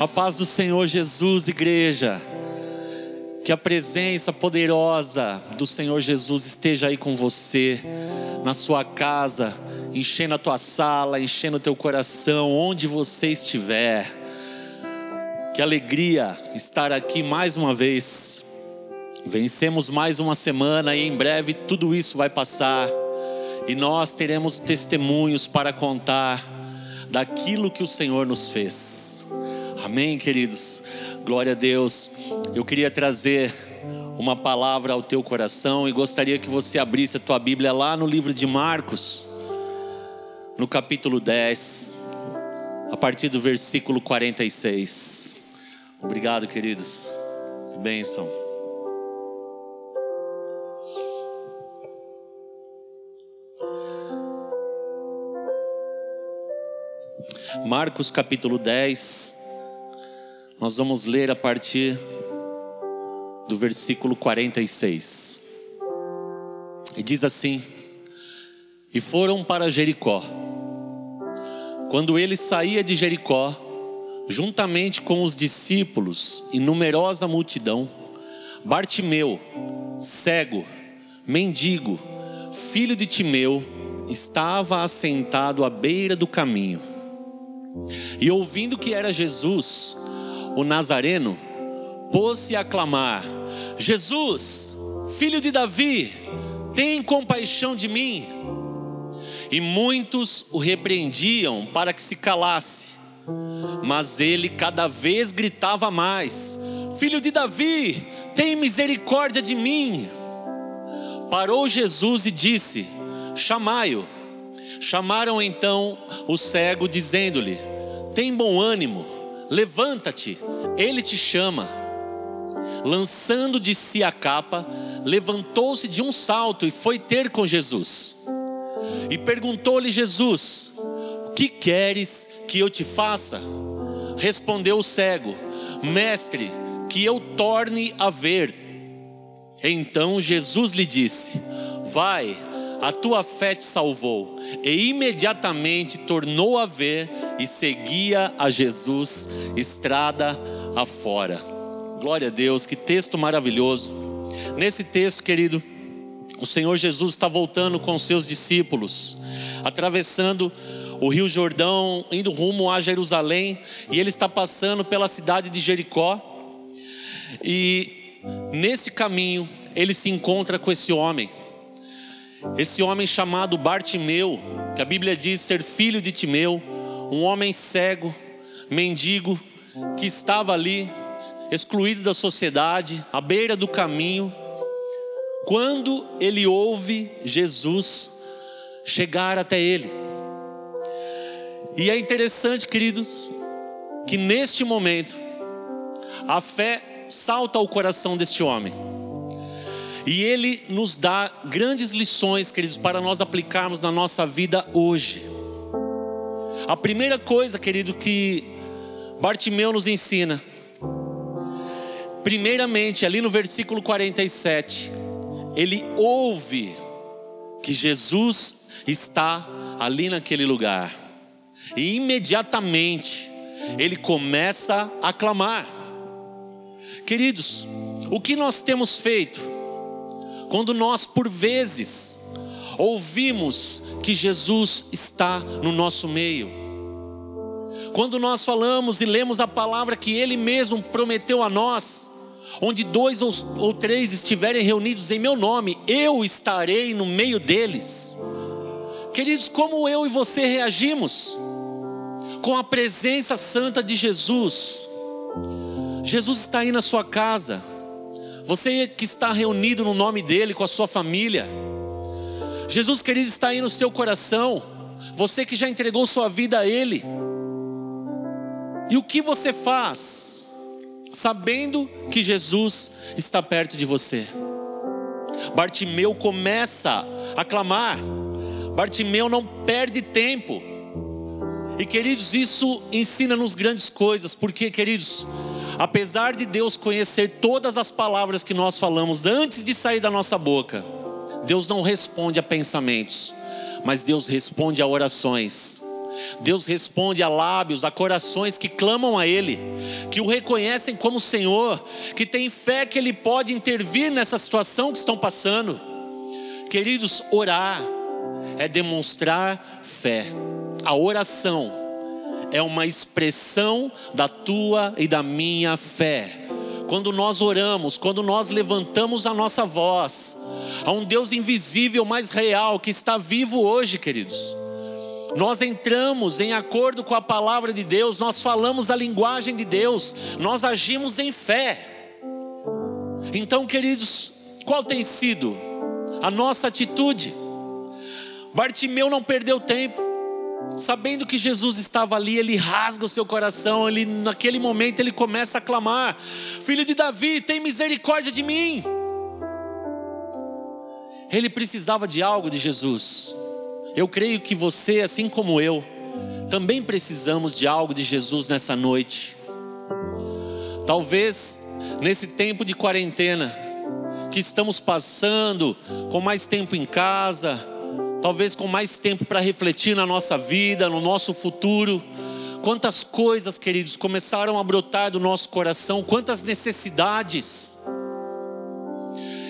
A paz do Senhor Jesus, igreja. Que a presença poderosa do Senhor Jesus esteja aí com você, na sua casa, enchendo a tua sala, enchendo o teu coração, onde você estiver. Que alegria estar aqui mais uma vez. Vencemos mais uma semana e em breve tudo isso vai passar e nós teremos testemunhos para contar daquilo que o Senhor nos fez. Amém, queridos? Glória a Deus. Eu queria trazer uma palavra ao teu coração e gostaria que você abrisse a tua Bíblia lá no livro de Marcos, no capítulo 10, a partir do versículo 46. Obrigado, queridos. Bênção. Marcos capítulo 10, nós vamos ler a partir do versículo 46. E diz assim: E foram para Jericó. Quando ele saía de Jericó, juntamente com os discípulos e numerosa multidão, Bartimeu, cego, mendigo, filho de Timeu, estava assentado à beira do caminho. E ouvindo que era Jesus, o Nazareno, pôs-se a clamar: Jesus, filho de Davi, tem compaixão de mim. E muitos o repreendiam para que se calasse. Mas ele cada vez gritava mais: Filho de Davi, tem misericórdia de mim. Parou Jesus e disse: Chamai-o. Chamaram então o cego, dizendo-lhe: Tem bom ânimo, levanta-te, ele te chama. Lançando de si a capa, levantou-se de um salto e foi ter com Jesus. E perguntou-lhe Jesus: O que queres que eu te faça? Respondeu o cego: Mestre, que eu torne a ver. Então Jesus lhe disse: Vai, a tua fé te salvou. E imediatamente tornou a ver e seguia a Jesus estrada afora. Glória a Deus, que texto maravilhoso. Nesse texto, querido, o Senhor Jesus está voltando com seus discípulos, atravessando o Rio Jordão, indo rumo a Jerusalém, e ele está passando pela cidade de Jericó. E nesse caminho, ele se encontra com esse homem esse homem chamado Bartimeu, que a Bíblia diz ser filho de Timeu, um homem cego, mendigo, que estava ali, excluído da sociedade, à beira do caminho, quando ele ouve Jesus chegar até ele. E é interessante, queridos, que neste momento, a fé salta ao coração deste homem. E ele nos dá grandes lições, queridos, para nós aplicarmos na nossa vida hoje. A primeira coisa, querido, que Bartimeu nos ensina, primeiramente, ali no versículo 47, ele ouve que Jesus está ali naquele lugar, e imediatamente ele começa a clamar. Queridos, o que nós temos feito? Quando nós, por vezes, ouvimos que Jesus está no nosso meio, quando nós falamos e lemos a palavra que Ele mesmo prometeu a nós, onde dois ou, três estiverem reunidos em meu nome, eu estarei no meio deles. Queridos, como eu e você reagimos com a presença santa de Jesus? Jesus está aí na sua casa. Você que está reunido no nome dEle, com a sua família. Jesus querido está aí no seu coração. Você que já entregou sua vida a Ele. E o que você faz? Sabendo que Jesus está perto de você. Bartimeu começa a clamar. Bartimeu não perde tempo. E queridos, isso ensina-nos grandes coisas, porque, queridos, Apesar de Deus conhecer todas as palavras que nós falamos antes de sair da nossa boca, Deus não responde a pensamentos, mas Deus responde a orações. Deus responde a lábios, a corações que clamam a Ele. que o reconhecem como Senhor, que têm fé que Ele pode intervir nessa situação que estão passando. Queridos, orar é demonstrar fé. A oração é uma expressão da tua e da minha fé. Quando nós oramos, quando nós levantamos a nossa voz, a um Deus invisível, mais real, que está vivo hoje, queridos. Nós entramos em acordo com a palavra de Deus, nós falamos a linguagem de Deus, nós agimos em fé. Então, queridos, qual tem sido a nossa atitude? Bartimeu não perdeu tempo. Sabendo que Jesus estava ali, ele rasga o seu coração, ele naquele momento ele começa a clamar: Filho de Davi, tem misericórdia de mim. Ele precisava de algo de Jesus. Eu creio que você, assim como eu, também precisamos de algo de Jesus nessa noite. Talvez nesse tempo de quarentena que estamos passando, com mais tempo em casa, talvez com mais tempo para refletir na nossa vida, no nosso futuro. Quantas coisas, queridos, começaram a brotar do nosso coração, quantas necessidades.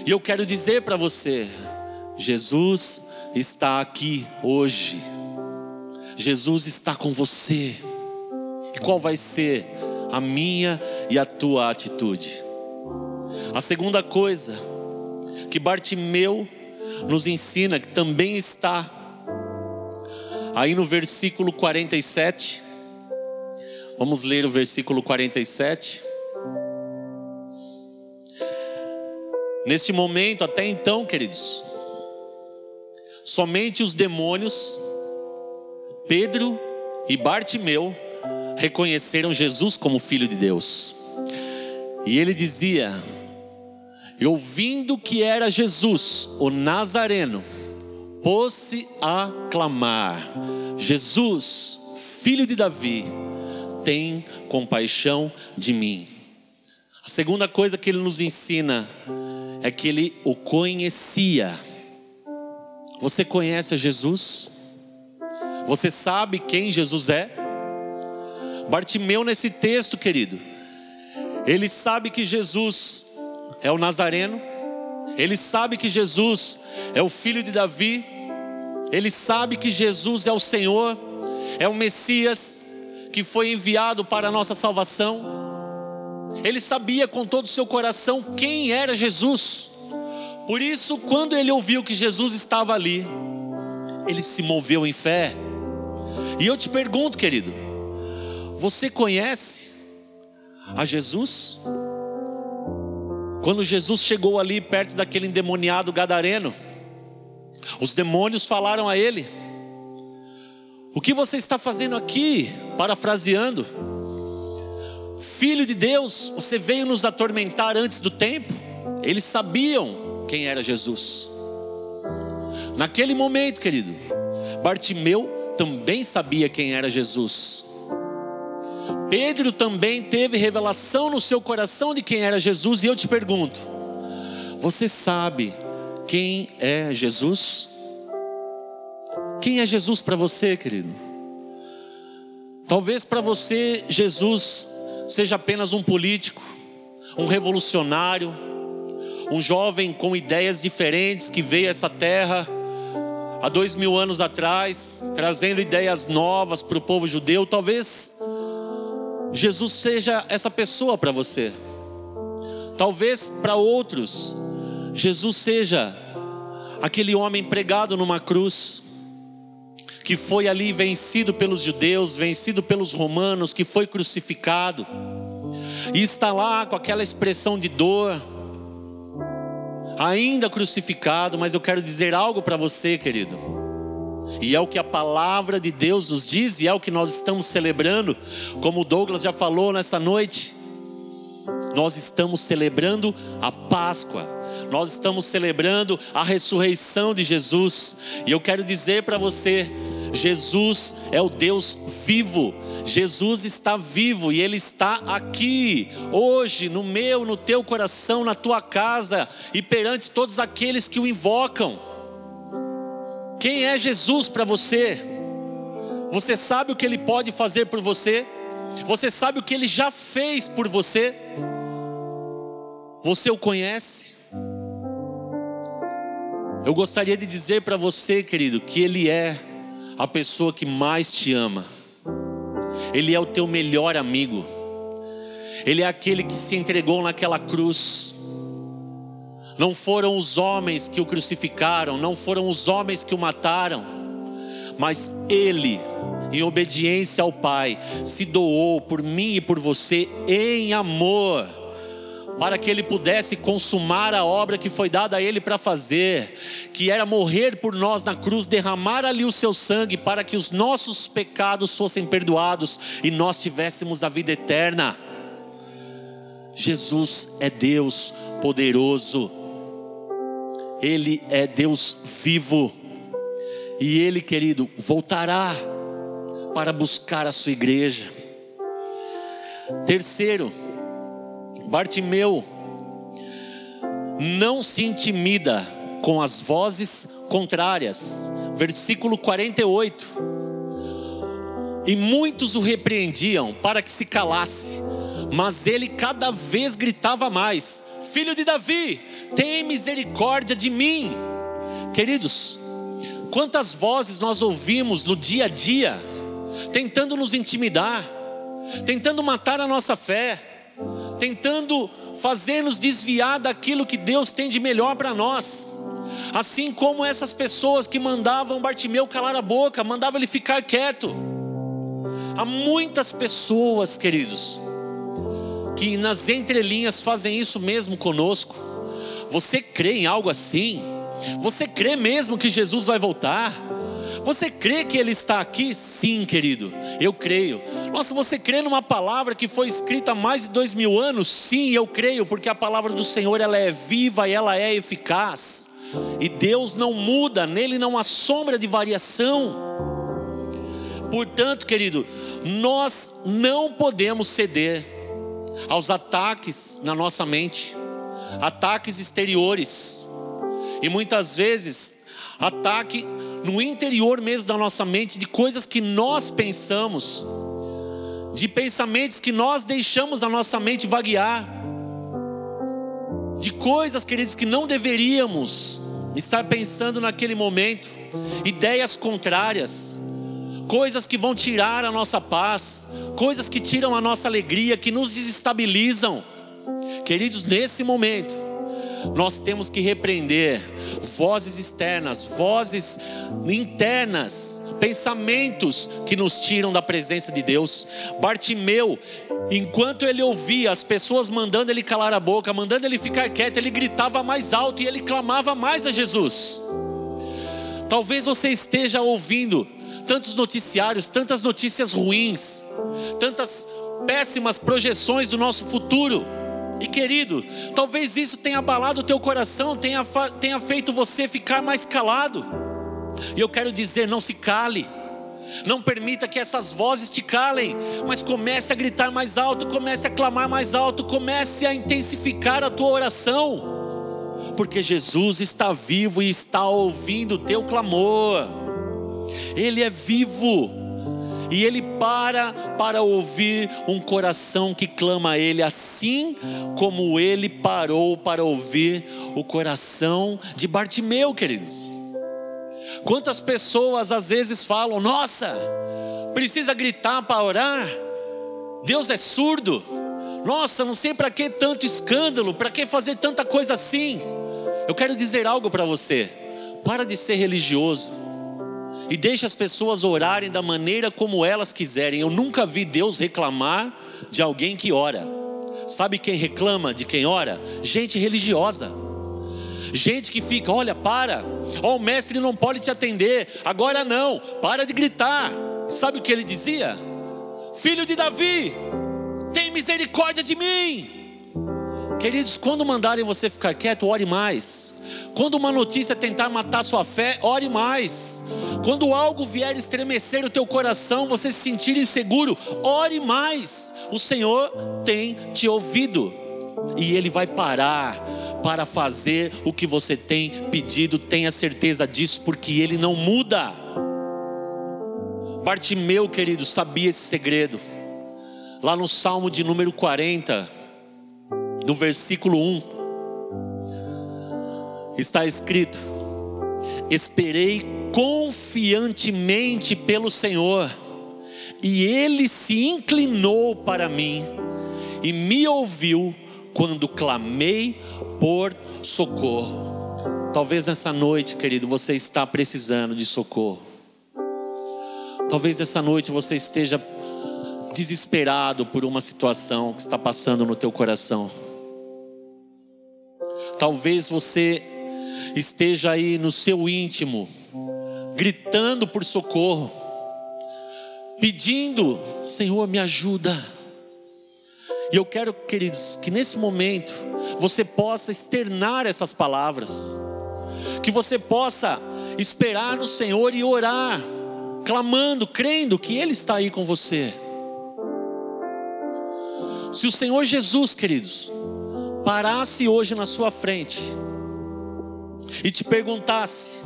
E eu quero dizer para você, Jesus está aqui hoje. Jesus está com você. E qual vai ser a minha e a tua atitude? A segunda coisa que Bartimeu nos ensina, que também está aí no versículo 47. Vamos ler o versículo 47. Neste momento, até então, queridos, Somente os demônios, Pedro e Bartimeu, reconheceram Jesus como Filho de Deus. E ele dizia: e ouvindo que era Jesus, o Nazareno, pôs-se a clamar: Jesus, filho de Davi, tem compaixão de mim. A segunda coisa que ele nos ensina é que ele o conhecia. Você conhece Jesus? Você sabe quem Jesus é? Bartimeu, nesse texto, querido, ele sabe que Jesus é o Nazareno, ele sabe que Jesus é o filho de Davi, ele sabe que Jesus é o Senhor, é o Messias que foi enviado para a nossa salvação. Ele sabia com todo o seu coração quem era Jesus. Por isso, quando ele ouviu que Jesus estava ali, ele se moveu em fé. E eu te pergunto, querido, você conhece a Jesus? Quando Jesus chegou ali perto daquele endemoniado gadareno, os demônios falaram a ele: O que você está fazendo aqui? Parafraseando, Filho de Deus, você veio nos atormentar antes do tempo? Eles sabiam quem era Jesus. Naquele momento, querido, Bartimeu também sabia quem era Jesus. Pedro também teve revelação no seu coração de quem era Jesus, e eu te pergunto: você sabe quem é Jesus? Quem é Jesus para você, querido? Talvez para você Jesus seja apenas um político, um revolucionário, um jovem com ideias diferentes que veio a essa terra há dois mil anos atrás, trazendo ideias novas para o povo judeu. Talvez Jesus seja essa pessoa para você. Talvez para outros, Jesus seja aquele homem pregado numa cruz, que foi ali vencido pelos judeus, vencido pelos romanos, que foi crucificado, e está lá com aquela expressão de dor, ainda crucificado, mas eu quero dizer algo para você, querido. E é o que a palavra de Deus nos diz, e é o que nós estamos celebrando, como o Douglas já falou nessa noite. Nós estamos celebrando a Páscoa, nós estamos celebrando a ressurreição de Jesus, e eu quero dizer para você, Jesus é o Deus vivo, Jesus está vivo e Ele está aqui, hoje, no meu, no teu coração, na tua casa e perante todos aqueles que o invocam. Quem é Jesus para você? Você sabe o que Ele pode fazer por você? Você sabe o que ele já fez por você? Você o conhece? Eu gostaria de dizer para você, querido, que ele é a pessoa que mais te ama. Ele é o teu melhor amigo. Ele é aquele que se entregou naquela cruz. Não foram os homens que o crucificaram, não foram os homens que o mataram, mas ele, em obediência ao Pai, se doou por mim e por você em amor, para que ele pudesse consumar a obra que foi dada a ele para fazer, que era morrer por nós na cruz, derramar ali o seu sangue para que os nossos pecados fossem perdoados e nós tivéssemos a vida eterna. Jesus é Deus poderoso. Ele é Deus vivo. E Ele, querido, voltará para buscar a sua igreja. Terceiro, Bartimeu não se intimida com as vozes contrárias. Versículo 48. E muitos o repreendiam para que se calasse, mas ele cada vez gritava mais: Filho de Davi, tem misericórdia de mim. Queridos, quantas vozes nós ouvimos no dia a dia, tentando nos intimidar, tentando matar a nossa fé, tentando fazer-nos desviar daquilo que Deus tem de melhor para nós. Assim como essas pessoas que mandavam Bartimeu calar a boca, mandavam ele ficar quieto. Há muitas pessoas, queridos, que nas entrelinhas fazem isso mesmo conosco. Você crê em algo assim? Você crê mesmo que Jesus vai voltar? Você crê que Ele está aqui? Sim, querido, eu creio. Nossa, você crê numa palavra que foi escrita há mais de dois mil anos? Sim, eu creio, porque a palavra do Senhor ela é viva e ela é eficaz. E Deus não muda, nele não há sombra de variação. Portanto, querido, nós não podemos ceder aos ataques na nossa mente ataques exteriores. E muitas vezes, ataque no interior mesmo da nossa mente, de coisas que nós pensamos, de pensamentos que nós deixamos a nossa mente vaguear, de coisas, queridos, que não deveríamos estar pensando naquele momento, ideias contrárias, coisas que vão tirar a nossa paz, coisas que tiram a nossa alegria, que nos desestabilizam. Queridos, nesse momento, nós temos que repreender vozes externas, vozes internas, pensamentos que nos tiram da presença de Deus. Bartimeu, enquanto ele ouvia as pessoas mandando ele calar a boca, mandando ele ficar quieto, ele gritava mais alto e ele clamava mais a Jesus. Talvez você esteja ouvindo tantos noticiários, tantas notícias ruins, tantas péssimas projeções do nosso futuro e querido, talvez isso tenha abalado o teu coração, tenha, tenha feito você ficar mais calado. E eu quero dizer: não se cale. Não permita que essas vozes te calem, mas comece a gritar mais alto, comece a clamar mais alto, comece a intensificar a tua oração, porque Jesus está vivo e está ouvindo o teu clamor, Ele é vivo, e ele para para ouvir um coração que clama a ele, assim como ele parou para ouvir o coração de Bartimeu, queridos. Quantas pessoas às vezes falam: Nossa, precisa gritar para orar? Deus é surdo. Nossa, não sei para que tanto escândalo, para que fazer tanta coisa assim. Eu quero dizer algo para você: para de ser religioso e deixa as pessoas orarem da maneira como elas quiserem. Eu nunca vi Deus reclamar de alguém que ora. Sabe quem reclama de quem ora? Gente religiosa. Gente que fica, olha, para. Ó, oh, o mestre não pode te atender. Agora não. Para de gritar. Sabe o que ele dizia? Filho de Davi, tem misericórdia de mim. Queridos, quando mandarem você ficar quieto, ore mais. Quando uma notícia tentar matar sua fé, ore mais. Quando algo vier estremecer o teu coração, você se sentir inseguro, ore mais. O Senhor tem te ouvido e Ele vai parar para fazer o que você tem pedido. Tenha certeza disso, porque Ele não muda. Bartimeu, querido, sabia esse segredo. lá no Salmo de número 40, do versículo 1, está escrito: Esperei confiantemente pelo Senhor, e ele se inclinou para mim e me ouviu quando clamei por socorro. Talvez nessa noite, querido, você está precisando de socorro. Talvez essa noite você esteja desesperado por uma situação que está passando no teu coração. Talvez você esteja aí no seu íntimo, gritando por socorro, pedindo: Senhor, me ajuda. E eu quero, queridos, que nesse momento você possa externar essas palavras, que você possa esperar no Senhor e orar, clamando, crendo que Ele está aí com você. Se o Senhor Jesus, queridos, parasse hoje na sua frente e te perguntasse: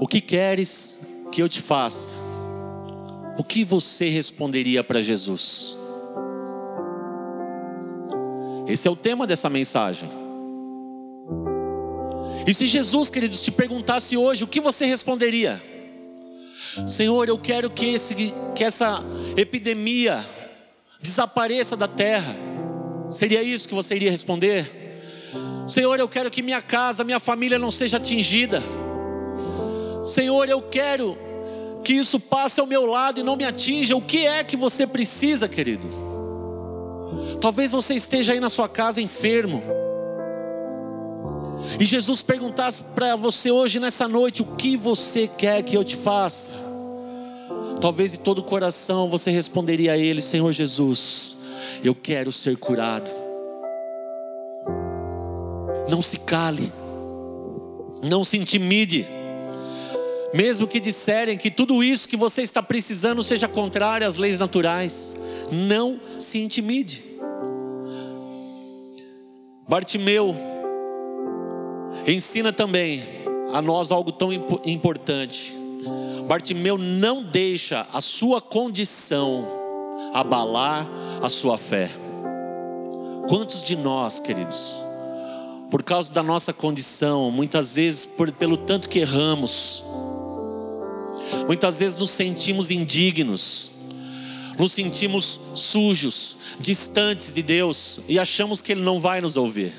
O que queres que eu te faça? O que você responderia para Jesus? Esse é o tema dessa mensagem. E se Jesus, queridos, te perguntasse hoje, o que você responderia? Senhor, eu quero que, esse, que essa epidemia desapareça da terra. Seria isso que você iria responder? Senhor, eu quero que minha casa, minha família não seja atingida. Senhor, eu quero que isso passe ao meu lado e não me atinja. O que é que você precisa, querido? Talvez você esteja aí na sua casa enfermo. E Jesus perguntasse para você hoje, nessa noite, o que você quer que eu te faça? Talvez de todo o coração você responderia a Ele: Senhor Jesus, eu quero ser curado. Não se cale, não se intimide, mesmo que disserem que tudo isso que você está precisando seja contrário às leis naturais, não se intimide. Bartimeu ensina também a nós algo tão importante. Bartimeu não deixa a sua condição abalar a sua fé. Quantos de nós, queridos, por causa da nossa condição, muitas vezes por, pelo tanto que erramos, muitas vezes nos sentimos indignos, nos sentimos sujos, distantes de Deus e achamos que Ele não vai nos ouvir.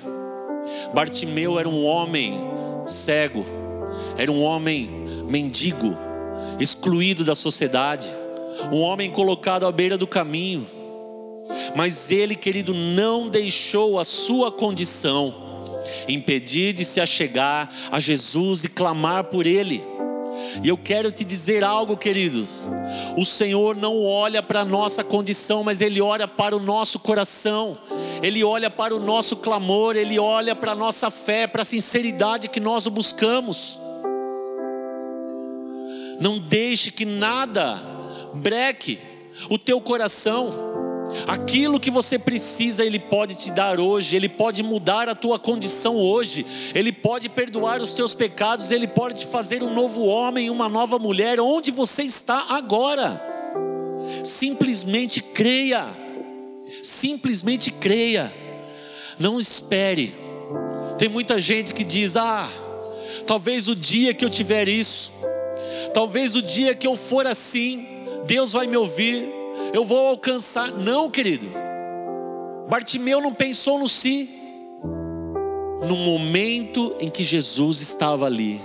Bartimeu era um homem cego, era um homem mendigo, excluído da sociedade, um homem colocado à beira do caminho. Mas ele, querido, não deixou a sua condição impedir de se achegar a Jesus e clamar por ele. E eu quero te dizer algo, queridos. O Senhor não olha para a nossa condição, mas Ele olha para o nosso coração. Ele olha para o nosso clamor, Ele olha para a nossa fé, para a sinceridade que nós o buscamos. Não deixe que nada breque o teu coração. Aquilo que você precisa, Ele pode te dar hoje, Ele pode mudar a tua condição hoje, Ele pode perdoar os teus pecados, Ele pode te fazer um novo homem, uma nova mulher, onde você está agora. Simplesmente creia. Simplesmente creia. Não espere. Tem muita gente que diz: "Ah, talvez o dia que eu tiver isso, talvez o dia que eu for assim, Deus vai me ouvir, eu vou alcançar". Não, querido. Bartimeu não pensou no si. No momento em que Jesus estava ali,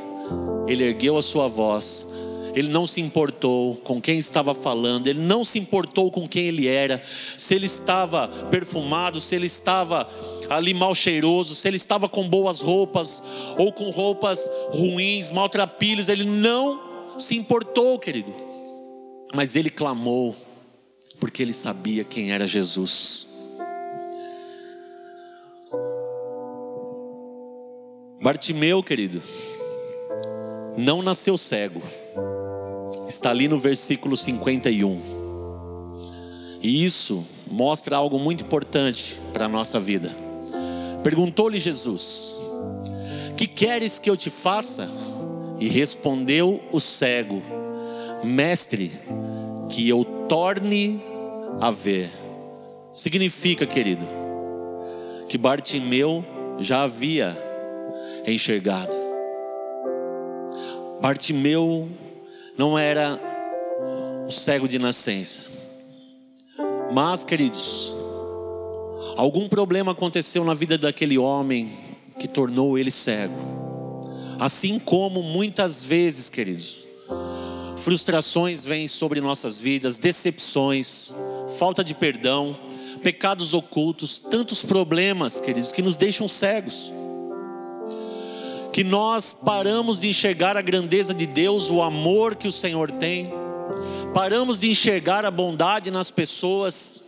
ele ergueu a sua voz ele não se importou com quem estava falando, ele não se importou com quem ele era, se ele estava perfumado, se ele estava ali mal cheiroso, se ele estava com boas roupas ou com roupas ruins, maltrapilhos, ele não se importou, querido. Mas ele clamou, porque ele sabia quem era Jesus. Bartimeu, querido, não nasceu cego está ali no versículo 51. E isso mostra algo muito importante para a nossa vida. Perguntou-lhe Jesus: Que queres que eu te faça? E respondeu o cego: Mestre, que eu torne a ver. Significa, querido, que Bartimeu já havia enxergado. Bartimeu não era o cego de nascença. Mas, queridos, algum problema aconteceu na vida daquele homem que tornou ele cego. Assim como muitas vezes, queridos, frustrações vêm sobre nossas vidas, decepções, falta de perdão, pecados ocultos, tantos problemas, queridos, que nos deixam cegos. Que nós paramos de enxergar a grandeza de Deus, o amor que o Senhor tem, paramos de enxergar a bondade nas pessoas,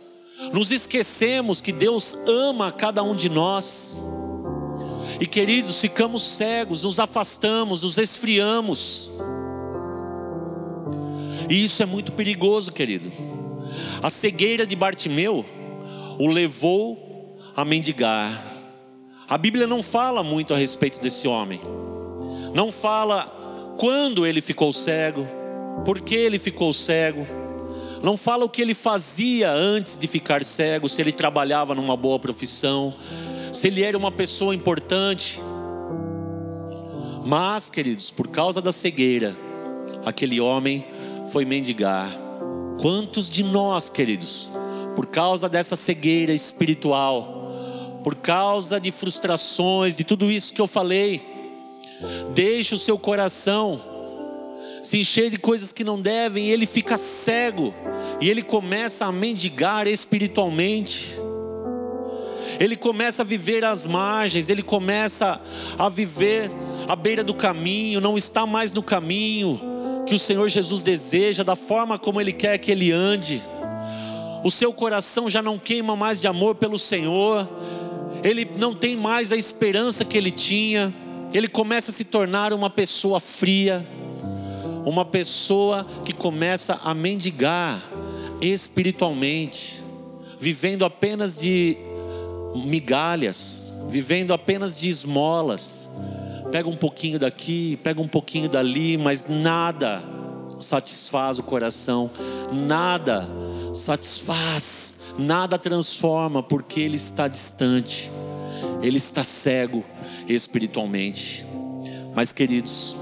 nos esquecemos que Deus ama cada um de nós. E queridos, ficamos cegos, nos afastamos, nos esfriamos. E isso é muito perigoso, querido. A cegueira de Bartimeu o levou a mendigar. A Bíblia não fala muito a respeito desse homem. Não fala quando ele ficou cego, por que ele ficou cego. Não fala o que ele fazia antes de ficar cego, se ele trabalhava numa boa profissão, se ele era uma pessoa importante. Mas, queridos, por causa da cegueira, aquele homem foi mendigar. Quantos de nós, queridos, por causa dessa cegueira espiritual, por causa de frustrações, de tudo isso que eu falei, deixa o seu coração se encher de coisas que não devem, e ele fica cego, e ele começa a mendigar espiritualmente ele começa a viver às margens, ele começa a viver à beira do caminho, não está mais no caminho que o Senhor Jesus deseja, da forma como ele quer que ele ande. O seu coração já não queima mais de amor pelo Senhor, ele não tem mais a esperança que ele tinha, ele começa a se tornar uma pessoa fria, uma pessoa que começa a mendigar espiritualmente, vivendo apenas de migalhas, vivendo apenas de esmolas. Pega um pouquinho daqui, pega um pouquinho dali, mas nada satisfaz o coração, nada satisfaz, nada transforma, porque ele está distante, ele está cego espiritualmente. Mas, queridos,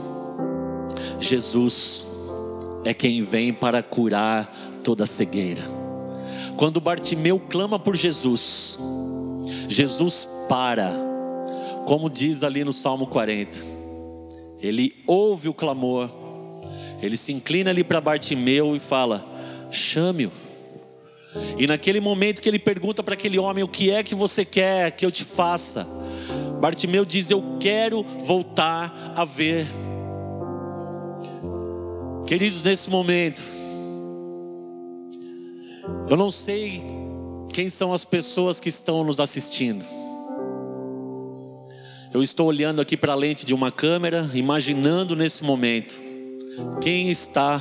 Jesus é quem vem para curar toda cegueira. Quando Bartimeu clama por Jesus, Jesus para, como diz ali no Salmo 40. Ele ouve o clamor, ele se inclina ali para Bartimeu e fala: chame-o. E naquele momento que ele pergunta para aquele homem: O que é que você quer que eu te faça? Bartimeu diz: Eu quero voltar a ver. Queridos, nesse momento, eu não sei quem são as pessoas que estão nos assistindo. Eu estou olhando aqui para a lente de uma câmera, imaginando nesse momento quem está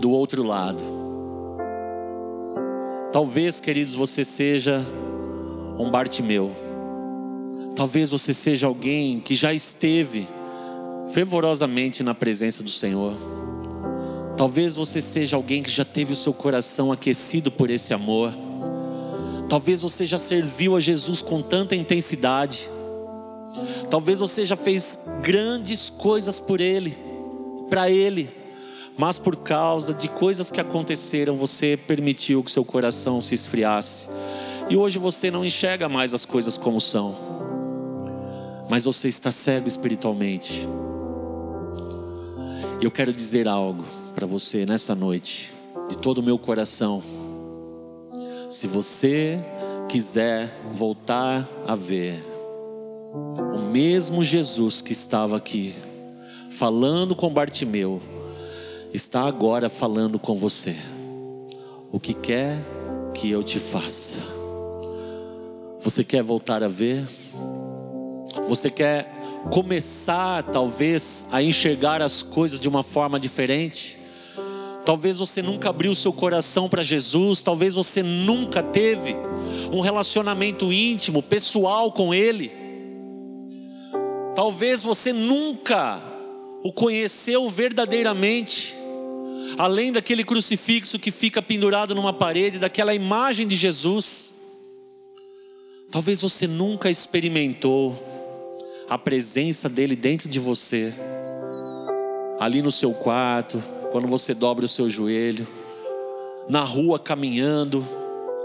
do outro lado. Talvez, queridos, você seja um Bartimeu. Talvez você seja alguém que já esteve fervorosamente na presença do Senhor. Talvez você seja alguém que já teve o seu coração aquecido por esse amor. Talvez você já serviu a Jesus com tanta intensidade. Talvez você já fez grandes coisas por Ele, para Ele, mas por causa de coisas que aconteceram, você permitiu que seu coração se esfriasse. E hoje você não enxerga mais as coisas como são, mas você está cego espiritualmente. Eu quero dizer algo para você nessa noite, de todo o meu coração. Se você quiser voltar a ver mesmo Jesus que estava aqui, falando com Bartimeu, está agora falando com você. O que quer que eu te faça? Você quer voltar a ver? Você quer começar, talvez, a enxergar as coisas de uma forma diferente? Talvez você nunca abriu seu coração para Jesus, talvez você nunca teve um relacionamento íntimo, pessoal com Ele. Talvez você nunca o conheceu verdadeiramente. além daquele crucifixo que fica pendurado numa parede, daquela imagem de Jesus. Talvez você nunca experimentou a presença dele dentro de você, ali no seu quarto, quando você dobra o seu joelho, na rua caminhando,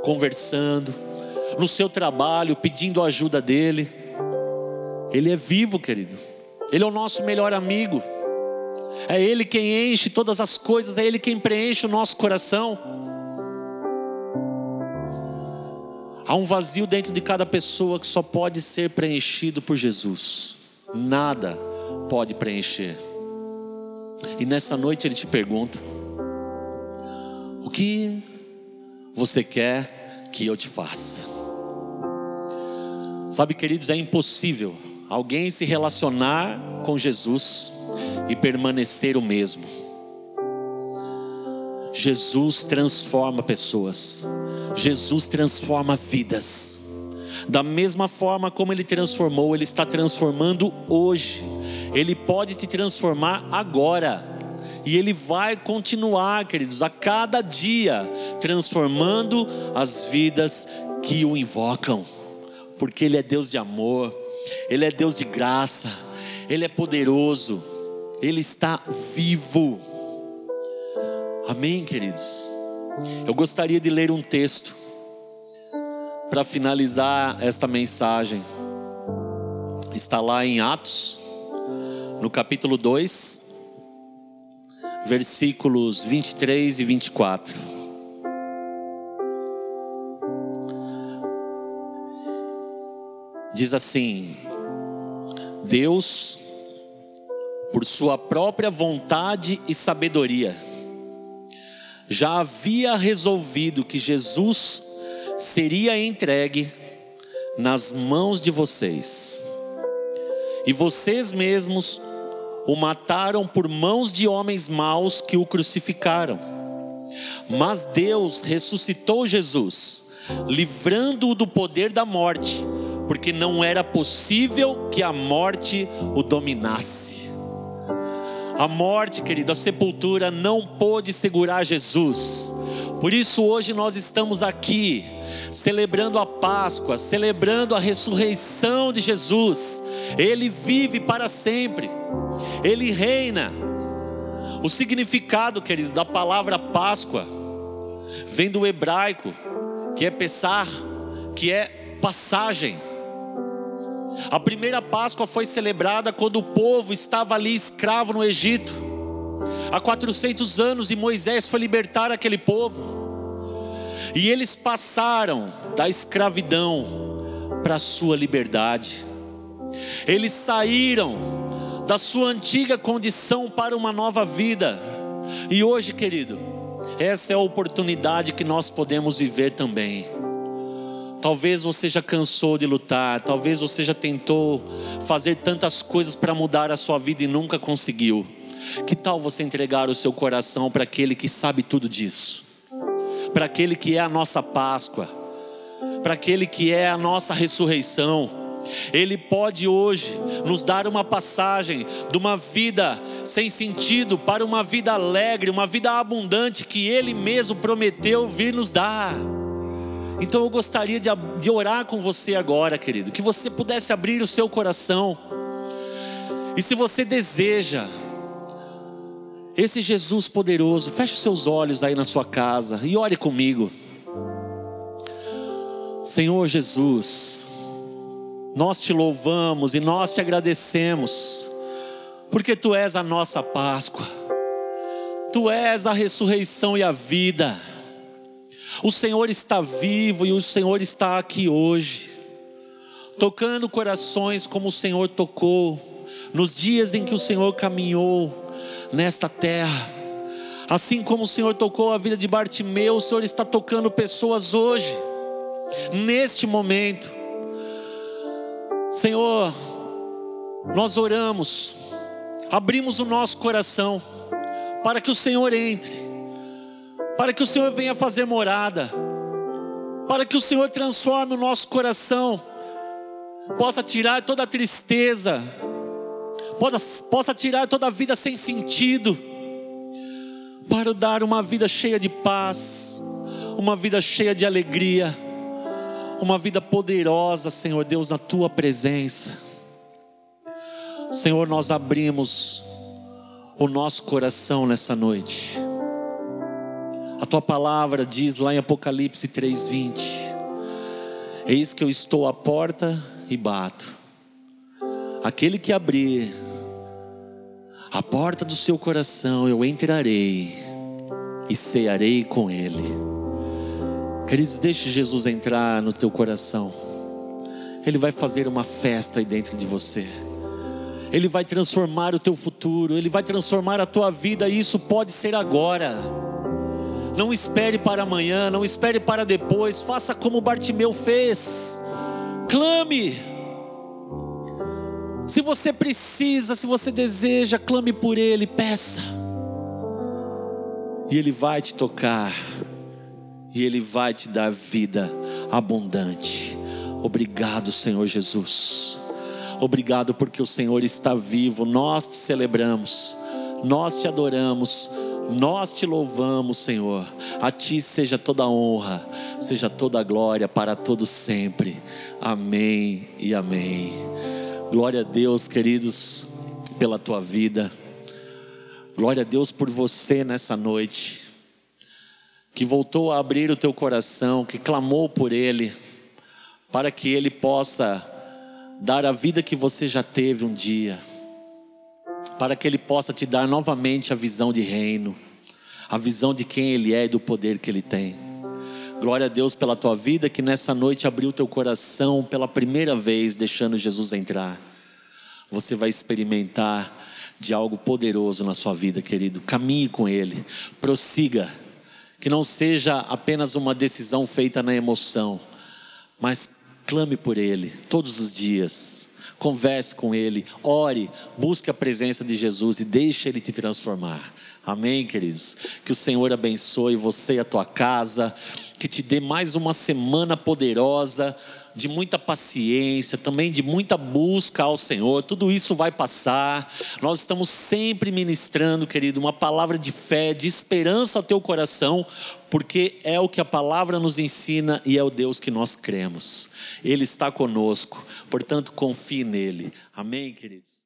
conversando, no seu trabalho pedindo a ajuda dele. Ele é vivo, querido. Ele é o nosso melhor amigo. É Ele quem enche todas as coisas, é Ele quem preenche o nosso coração. Há um vazio dentro de cada pessoa que só pode ser preenchido por Jesus. Nada pode preencher. E nessa noite Ele te pergunta: O que você quer que eu te faça? Sabe, queridos, é impossível alguém se relacionar com Jesus e permanecer o mesmo. Jesus transforma pessoas, Jesus transforma vidas. Da mesma forma como Ele transformou, Ele está transformando hoje. Ele pode te transformar agora. E Ele vai continuar, queridos, a cada dia, transformando as vidas que o invocam, porque Ele é Deus de amor, Ele é Deus de graça, Ele é poderoso. Ele está vivo. Amém, queridos? Eu gostaria de ler um texto para finalizar esta mensagem. Está lá em Atos, no capítulo 2, versículos 23 e 24. Diz assim: Deus por sua própria vontade e sabedoria, já havia resolvido que Jesus seria entregue nas mãos de vocês, e vocês mesmos o mataram por mãos de homens maus que o crucificaram. Mas Deus ressuscitou Jesus, livrando-o do poder da morte, porque não era possível que a morte o dominasse. A morte, querido, a sepultura não pôde segurar Jesus. Por isso hoje nós estamos aqui celebrando a Páscoa, celebrando a ressurreição de Jesus. Ele vive para sempre. Ele reina. O significado, querido, da palavra Páscoa vem do hebraico, que é pensar, que é passagem. A primeira Páscoa foi celebrada quando o povo estava ali escravo no Egito. Há 400 anos e Moisés foi libertar aquele povo. E eles passaram da escravidão para a sua liberdade. Eles saíram da sua antiga condição para uma nova vida. E hoje, querido, essa é a oportunidade que nós podemos viver também. Talvez você já cansou de lutar, talvez você já tentou fazer tantas coisas para mudar a sua vida e nunca conseguiu. Que tal você entregar o seu coração para aquele que sabe tudo disso? Para aquele que é a nossa Páscoa, para aquele que é a nossa ressurreição. Ele pode hoje nos dar uma passagem de uma vida sem sentido para uma vida alegre, uma vida abundante que Ele mesmo prometeu vir nos dar. Então eu gostaria de, de orar com você agora, querido, que você pudesse abrir o seu coração. E se você deseja esse Jesus poderoso, feche os seus olhos aí na sua casa e ore comigo. Senhor Jesus, nós te louvamos e nós te agradecemos, porque tu és a nossa Páscoa, tu és a ressurreição e a vida. O Senhor está vivo e o Senhor está aqui hoje, tocando corações como o Senhor tocou nos dias em que o Senhor caminhou nesta terra. Assim como o Senhor tocou a vida de Bartimeu, o Senhor está tocando pessoas hoje, neste momento. Senhor, nós oramos, abrimos o nosso coração para que o Senhor entre para que o Senhor venha fazer morada, para que o Senhor transforme o nosso coração, possa tirar toda a tristeza, possa, possa tirar toda a vida sem sentido, para dar uma vida cheia de paz, uma vida cheia de alegria, uma vida poderosa, Senhor Deus, na tua presença. Senhor, nós abrimos o nosso coração nessa noite. A tua palavra diz lá em Apocalipse 3:20: Eis que eu estou à porta e bato. Aquele que abrir a porta do seu coração, eu entrarei e cearei com ele. Queridos, deixe Jesus entrar no teu coração. Ele vai fazer uma festa aí dentro de você. Ele vai transformar o teu futuro, ele vai transformar a tua vida, e isso pode ser agora. Não espere para amanhã, não espere para depois, faça como Bartimeu fez. Clame. Se você precisa, se você deseja, clame por ele, peça. E ele vai te tocar. E ele vai te dar vida abundante. Obrigado, Senhor Jesus. Obrigado porque o Senhor está vivo. Nós te celebramos, nós te adoramos, nós te louvamos, Senhor. A ti seja toda a honra, seja toda a glória para todos sempre. Amém e amém. Glória a Deus, queridos, pela tua vida. Glória a Deus por você nessa noite, que voltou a abrir o teu coração, que clamou por Ele, para que Ele possa dar a vida que você já teve um dia, para que Ele possa te dar novamente a visão de reino, a visão de quem Ele é e do poder que Ele tem. Glória a Deus pela tua vida que nessa noite abriu teu coração pela primeira vez, deixando Jesus entrar. Você vai experimentar de algo poderoso na sua vida, querido. Caminhe com Ele, prossiga. Que não seja apenas uma decisão feita na emoção, mas clame por Ele todos os dias, converse com Ele, ore, busque a presença de Jesus e deixe Ele te transformar. Amém, queridos? Que o Senhor abençoe você e a tua casa, que te dê mais uma semana poderosa de muita paciência, também de muita busca ao Senhor. Tudo isso vai passar. Nós estamos sempre ministrando, querido, uma palavra de fé, de esperança ao teu coração, porque é o que a palavra nos ensina e é o Deus que nós cremos. Ele está conosco, portanto, confie nele. Amém, queridos?